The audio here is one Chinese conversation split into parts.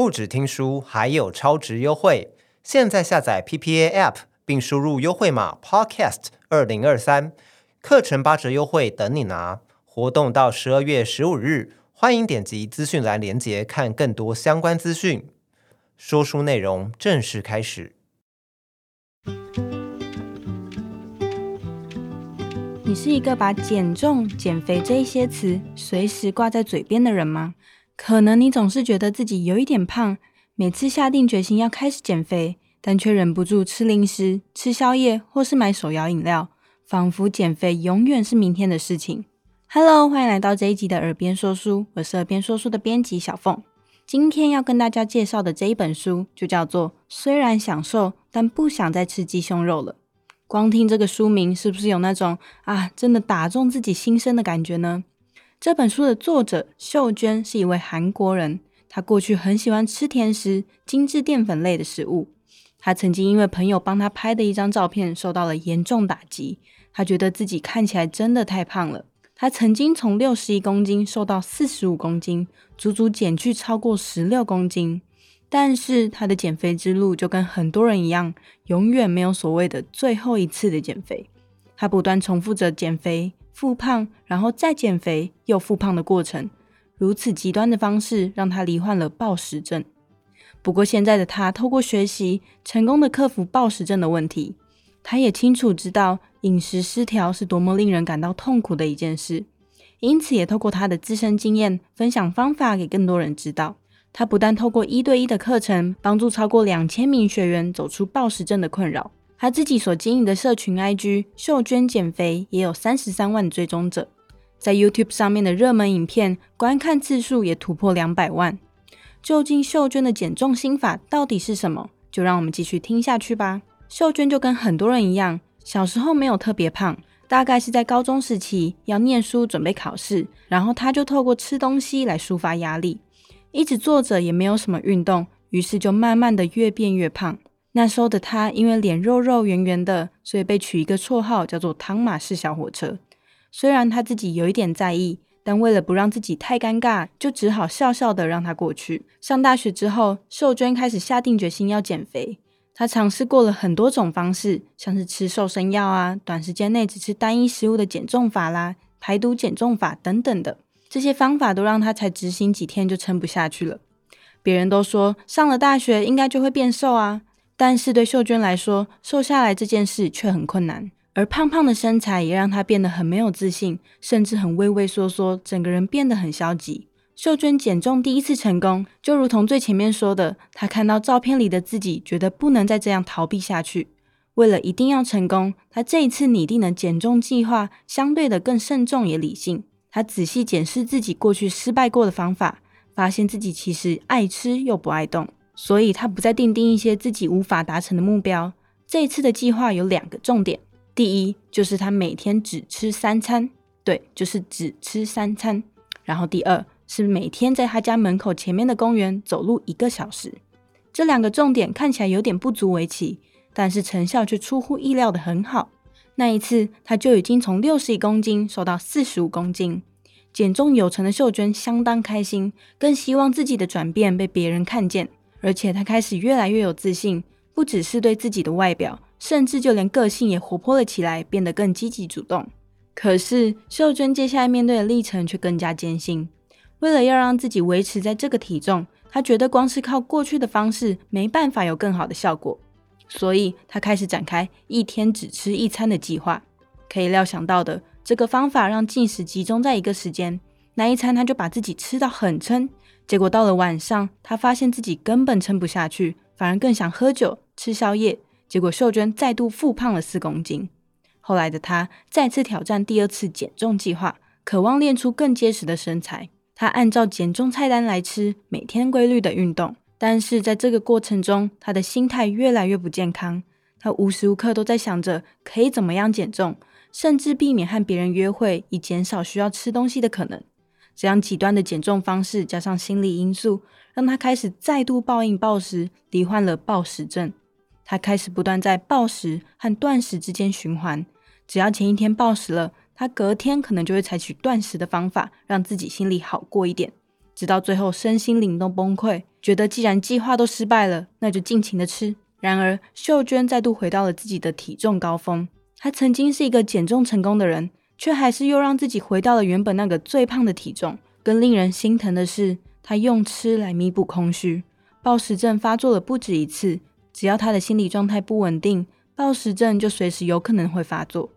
不止听书，还有超值优惠！现在下载 PPA App，并输入优惠码 Podcast 二零二三，课程八折优惠等你拿！活动到十二月十五日，欢迎点击资讯栏链接看更多相关资讯。说书内容正式开始。你是一个把减重、减肥这一些词随时挂在嘴边的人吗？可能你总是觉得自己有一点胖，每次下定决心要开始减肥，但却忍不住吃零食、吃宵夜或是买手摇饮料，仿佛减肥永远是明天的事情。Hello，欢迎来到这一集的耳边说书，我是耳边说书的编辑小凤。今天要跟大家介绍的这一本书就叫做《虽然想瘦，但不想再吃鸡胸肉了》。光听这个书名，是不是有那种啊，真的打中自己心声的感觉呢？这本书的作者秀娟是一位韩国人，她过去很喜欢吃甜食、精致淀粉类的食物。她曾经因为朋友帮她拍的一张照片受到了严重打击，她觉得自己看起来真的太胖了。她曾经从六十一公斤瘦到四十五公斤，足足减去超过十六公斤。但是她的减肥之路就跟很多人一样，永远没有所谓的最后一次的减肥。她不断重复着减肥、复胖，然后再减肥又复胖的过程。如此极端的方式，让他罹患了暴食症。不过现在的他透过学习，成功的克服暴食症的问题。他也清楚知道饮食失调是多么令人感到痛苦的一件事，因此也透过他的自身经验，分享方法给更多人知道。他不但透过一对一的课程，帮助超过两千名学员走出暴食症的困扰，他自己所经营的社群 IG 秀娟减肥也有三十三万追踪者，在 YouTube 上面的热门影片观看次数也突破两百万。究竟秀娟的减重心法到底是什么？就让我们继续听下去吧。秀娟就跟很多人一样，小时候没有特别胖，大概是在高中时期要念书准备考试，然后她就透过吃东西来抒发压力。一直坐着也没有什么运动，于是就慢慢的越变越胖。那时候的他因为脸肉肉圆圆的，所以被取一个绰号叫做“汤马士小火车”。虽然他自己有一点在意，但为了不让自己太尴尬，就只好笑笑的让他过去。上大学之后，秀娟开始下定决心要减肥。她尝试过了很多种方式，像是吃瘦身药啊、短时间内只吃单一食物的减重法啦、排毒减重法等等的。这些方法都让她才执行几天就撑不下去了。别人都说上了大学应该就会变瘦啊，但是对秀娟来说，瘦下来这件事却很困难。而胖胖的身材也让她变得很没有自信，甚至很畏畏缩缩，整个人变得很消极。秀娟减重第一次成功，就如同最前面说的，她看到照片里的自己，觉得不能再这样逃避下去。为了一定要成功，她这一次拟定的减重计划相对的更慎重也理性。她仔细检视自己过去失败过的方法，发现自己其实爱吃又不爱动，所以他不再定定一些自己无法达成的目标。这一次的计划有两个重点：第一，就是他每天只吃三餐，对，就是只吃三餐；然后第二，是每天在他家门口前面的公园走路一个小时。这两个重点看起来有点不足为奇，但是成效却出乎意料的很好。那一次，他就已经从六十一公斤瘦到四十五公斤，减重有成的秀娟相当开心，更希望自己的转变被别人看见。而且，她开始越来越有自信，不只是对自己的外表，甚至就连个性也活泼了起来，变得更积极主动。可是，秀娟接下来面对的历程却更加艰辛。为了要让自己维持在这个体重，她觉得光是靠过去的方式没办法有更好的效果。所以，她开始展开一天只吃一餐的计划。可以料想到的，这个方法让进食集中在一个时间，那一餐她就把自己吃到很撑。结果到了晚上，他发现自己根本撑不下去，反而更想喝酒、吃宵夜。结果秀娟再度复胖了四公斤。后来的他再次挑战第二次减重计划，渴望练出更结实的身材。他按照减重菜单来吃，每天规律的运动。但是在这个过程中，他的心态越来越不健康。他无时无刻都在想着可以怎么样减重，甚至避免和别人约会，以减少需要吃东西的可能。这样极端的减重方式，加上心理因素，让他开始再度暴饮暴食，罹患了暴食症。他开始不断在暴食和断食之间循环。只要前一天暴食了，他隔天可能就会采取断食的方法，让自己心里好过一点。直到最后身心灵都崩溃，觉得既然计划都失败了，那就尽情的吃。然而，秀娟再度回到了自己的体重高峰。她曾经是一个减重成功的人，却还是又让自己回到了原本那个最胖的体重。更令人心疼的是，他用吃来弥补空虚。暴食症发作了不止一次，只要他的心理状态不稳定，暴食症就随时有可能会发作。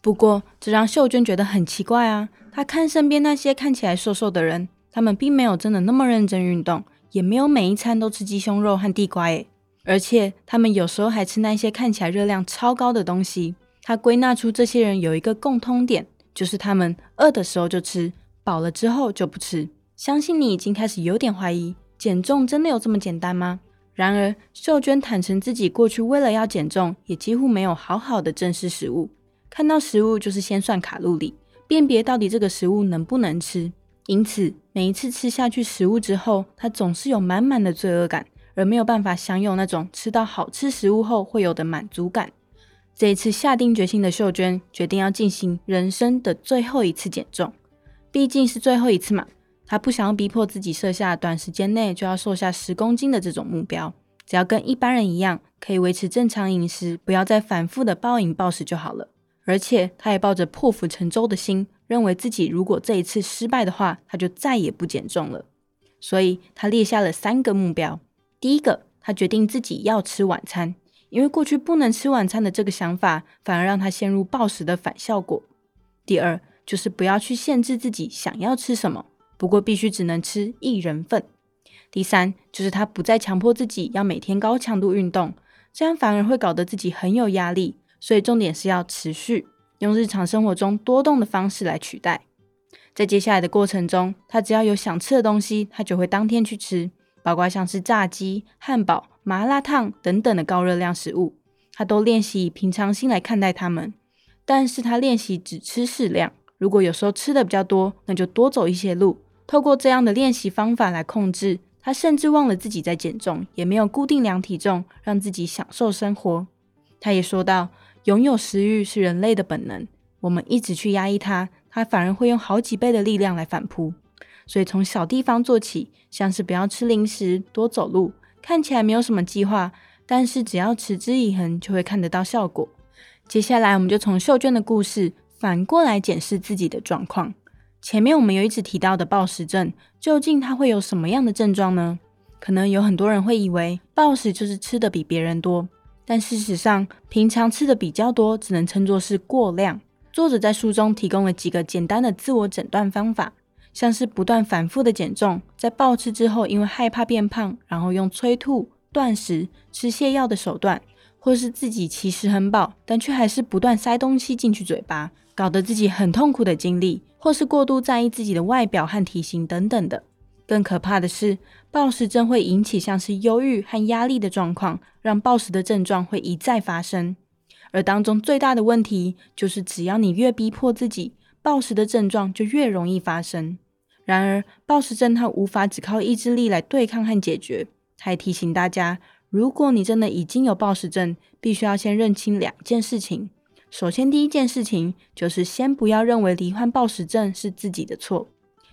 不过，这让秀娟觉得很奇怪啊！她看身边那些看起来瘦瘦的人，他们并没有真的那么认真运动，也没有每一餐都吃鸡胸肉和地瓜诶。而且他们有时候还吃那些看起来热量超高的东西。他归纳出这些人有一个共通点，就是他们饿的时候就吃，饱了之后就不吃。相信你已经开始有点怀疑，减重真的有这么简单吗？然而，秀娟坦诚自己过去为了要减重，也几乎没有好好的正视食物，看到食物就是先算卡路里，辨别到底这个食物能不能吃。因此，每一次吃下去食物之后，她总是有满满的罪恶感。而没有办法享有那种吃到好吃食物后会有的满足感。这一次下定决心的秀娟决定要进行人生的最后一次减重，毕竟是最后一次嘛。她不想要逼迫自己设下短时间内就要瘦下十公斤的这种目标，只要跟一般人一样，可以维持正常饮食，不要再反复的暴饮暴食就好了。而且她也抱着破釜沉舟的心，认为自己如果这一次失败的话，她就再也不减重了。所以她列下了三个目标。第一个，她决定自己要吃晚餐，因为过去不能吃晚餐的这个想法，反而让他陷入暴食的反效果。第二，就是不要去限制自己想要吃什么，不过必须只能吃一人份。第三，就是他不再强迫自己要每天高强度运动，这样反而会搞得自己很有压力。所以重点是要持续用日常生活中多动的方式来取代。在接下来的过程中，他只要有想吃的东西，他就会当天去吃。包括像是炸鸡、汉堡、麻辣烫等等的高热量食物，他都练习以平常心来看待他们。但是他练习只吃适量，如果有时候吃的比较多，那就多走一些路。透过这样的练习方法来控制，他甚至忘了自己在减重，也没有固定量体重，让自己享受生活。他也说到，拥有食欲是人类的本能，我们一直去压抑它，它反而会用好几倍的力量来反扑。所以从小地方做起，像是不要吃零食、多走路，看起来没有什么计划，但是只要持之以恒，就会看得到效果。接下来，我们就从秀娟的故事反过来检视自己的状况。前面我们有一直提到的暴食症，究竟它会有什么样的症状呢？可能有很多人会以为暴食就是吃的比别人多，但事实上，平常吃的比较多，只能称作是过量。作者在书中提供了几个简单的自我诊断方法。像是不断反复的减重，在暴吃之后，因为害怕变胖，然后用催吐、断食、吃泻药的手段，或是自己其实很饱，但却还是不断塞东西进去嘴巴，搞得自己很痛苦的经历，或是过度在意自己的外表和体型等等的。更可怕的是，暴食症会引起像是忧郁和压力的状况，让暴食的症状会一再发生。而当中最大的问题，就是只要你越逼迫自己，暴食的症状就越容易发生。然而，暴食症它无法只靠意志力来对抗和解决。他也提醒大家，如果你真的已经有暴食症，必须要先认清两件事情。首先，第一件事情就是先不要认为罹患暴食症是自己的错。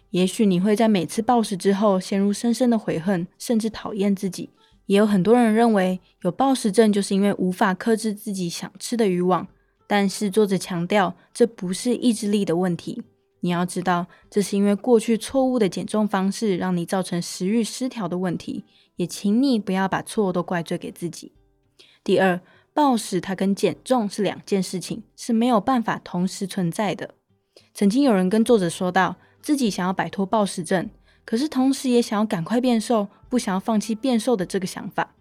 也许你会在每次暴食之后陷入深深的悔恨，甚至讨厌自己。也有很多人认为有暴食症就是因为无法克制自己想吃的欲望。但是作者强调，这不是意志力的问题。你要知道，这是因为过去错误的减重方式让你造成食欲失调的问题，也请你不要把错误都怪罪给自己。第二，暴食它跟减重是两件事情，是没有办法同时存在的。曾经有人跟作者说到，自己想要摆脱暴食症，可是同时也想要赶快变瘦，不想要放弃变瘦的这个想法。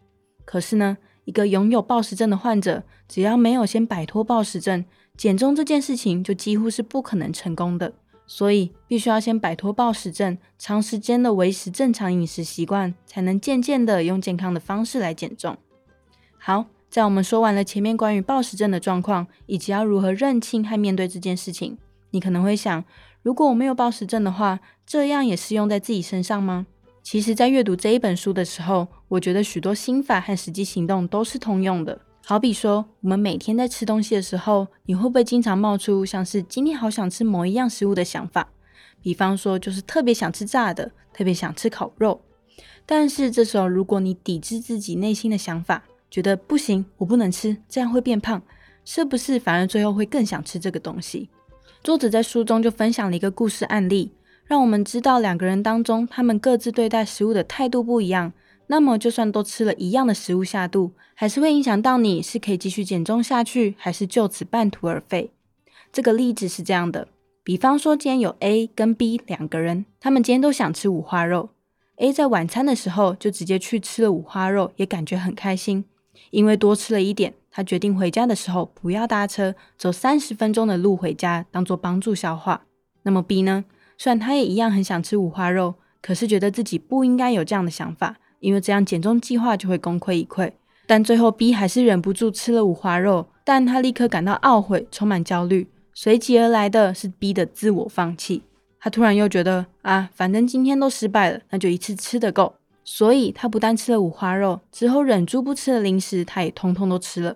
可是呢，一个拥有暴食症的患者，只要没有先摆脱暴食症，减重这件事情就几乎是不可能成功的。所以，必须要先摆脱暴食症，长时间的维持正常饮食习惯，才能渐渐的用健康的方式来减重。好，在我们说完了前面关于暴食症的状况，以及要如何认清和面对这件事情，你可能会想，如果我没有暴食症的话，这样也适用在自己身上吗？其实，在阅读这一本书的时候，我觉得许多心法和实际行动都是通用的。好比说，我们每天在吃东西的时候，你会不会经常冒出像是今天好想吃某一样食物的想法？比方说就是特别想吃炸的，特别想吃烤肉。但是这时候，如果你抵制自己内心的想法，觉得不行，我不能吃，这样会变胖，是不是反而最后会更想吃这个东西？作者在书中就分享了一个故事案例，让我们知道两个人当中，他们各自对待食物的态度不一样。那么，就算都吃了一样的食物下肚，还是会影响到你是可以继续减重下去，还是就此半途而废。这个例子是这样的：比方说，今天有 A 跟 B 两个人，他们今天都想吃五花肉。A 在晚餐的时候就直接去吃了五花肉，也感觉很开心，因为多吃了一点。他决定回家的时候不要搭车，走三十分钟的路回家，当做帮助消化。那么 B 呢？虽然他也一样很想吃五花肉，可是觉得自己不应该有这样的想法。因为这样减重计划就会功亏一篑，但最后 B 还是忍不住吃了五花肉，但他立刻感到懊悔，充满焦虑，随即而来的是 B 的自我放弃。他突然又觉得啊，反正今天都失败了，那就一次吃得够。所以他不但吃了五花肉，之后忍住不吃的零食，他也通通都吃了。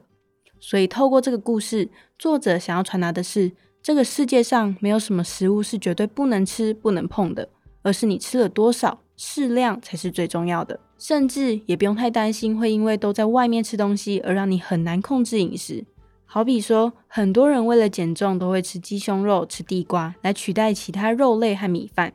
所以透过这个故事，作者想要传达的是，这个世界上没有什么食物是绝对不能吃、不能碰的，而是你吃了多少。适量才是最重要的，甚至也不用太担心会因为都在外面吃东西而让你很难控制饮食。好比说，很多人为了减重都会吃鸡胸肉、吃地瓜来取代其他肉类和米饭。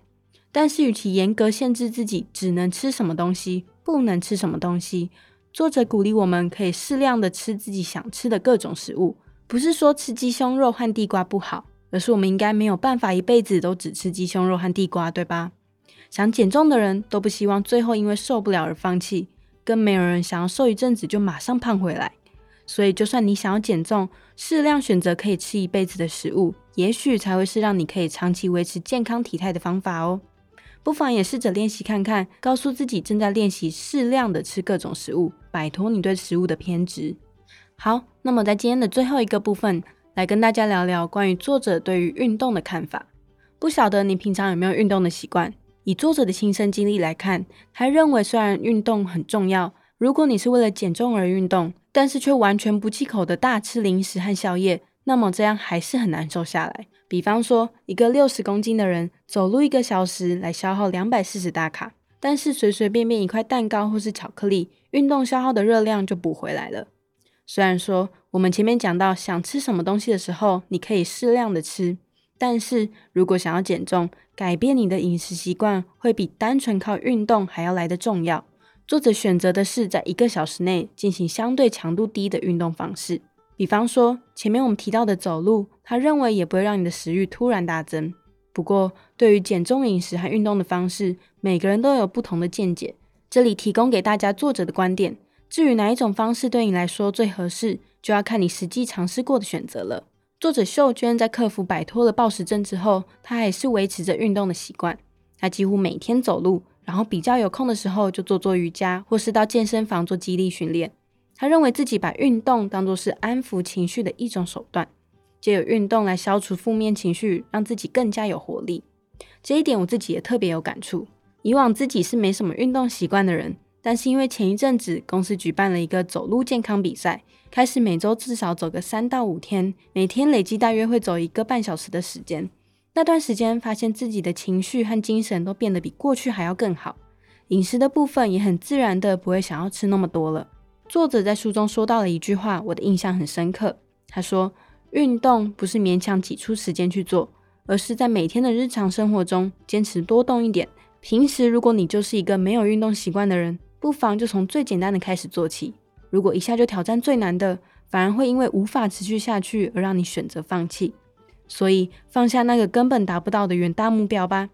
但是，与其严格限制自己只能吃什么东西，不能吃什么东西，作者鼓励我们可以适量的吃自己想吃的各种食物。不是说吃鸡胸肉和地瓜不好，而是我们应该没有办法一辈子都只吃鸡胸肉和地瓜，对吧？想减重的人都不希望最后因为受不了而放弃，更没有人想要瘦一阵子就马上胖回来。所以，就算你想要减重，适量选择可以吃一辈子的食物，也许才会是让你可以长期维持健康体态的方法哦。不妨也试着练习看看，告诉自己正在练习适量的吃各种食物，摆脱你对食物的偏执。好，那么在今天的最后一个部分，来跟大家聊聊关于作者对于运动的看法。不晓得你平常有没有运动的习惯？以作者的亲身经历来看，他认为虽然运动很重要，如果你是为了减重而运动，但是却完全不忌口的大吃零食和宵夜，那么这样还是很难瘦下来。比方说，一个六十公斤的人走路一个小时来消耗两百四十大卡，但是随随便便一块蛋糕或是巧克力，运动消耗的热量就补回来了。虽然说我们前面讲到想吃什么东西的时候，你可以适量的吃。但是如果想要减重，改变你的饮食习惯会比单纯靠运动还要来得重要。作者选择的是在一个小时内进行相对强度低的运动方式，比方说前面我们提到的走路，他认为也不会让你的食欲突然大增。不过对于减重饮食和运动的方式，每个人都有不同的见解。这里提供给大家作者的观点，至于哪一种方式对你来说最合适，就要看你实际尝试过的选择了。作者秀娟在克服摆脱了暴食症之后，她还是维持着运动的习惯。她几乎每天走路，然后比较有空的时候就做做瑜伽，或是到健身房做肌力训练。她认为自己把运动当作是安抚情绪的一种手段，借由运动来消除负面情绪，让自己更加有活力。这一点我自己也特别有感触。以往自己是没什么运动习惯的人。但是因为前一阵子公司举办了一个走路健康比赛，开始每周至少走个三到五天，每天累计大约会走一个半小时的时间。那段时间发现自己的情绪和精神都变得比过去还要更好，饮食的部分也很自然的不会想要吃那么多了。作者在书中说到了一句话，我的印象很深刻。他说：“运动不是勉强挤出时间去做，而是在每天的日常生活中坚持多动一点。平时如果你就是一个没有运动习惯的人。”不妨就从最简单的开始做起。如果一下就挑战最难的，反而会因为无法持续下去而让你选择放弃。所以放下那个根本达不到的远大目标吧，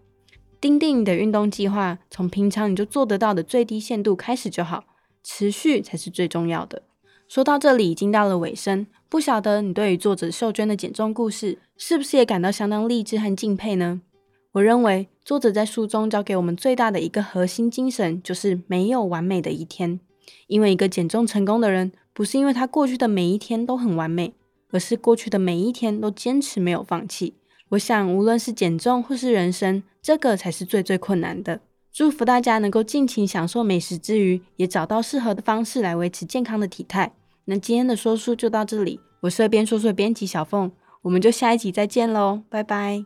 订定你的运动计划，从平常你就做得到的最低限度开始就好，持续才是最重要的。说到这里已经到了尾声，不晓得你对于作者秀娟的减重故事，是不是也感到相当励志和敬佩呢？我认为作者在书中教给我们最大的一个核心精神，就是没有完美的一天。因为一个减重成功的人，不是因为他过去的每一天都很完美，而是过去的每一天都坚持没有放弃。我想，无论是减重或是人生，这个才是最最困难的。祝福大家能够尽情享受美食之余，也找到适合的方式来维持健康的体态。那今天的说书就到这里，我是边说书的编辑小凤，我们就下一集再见喽，拜拜。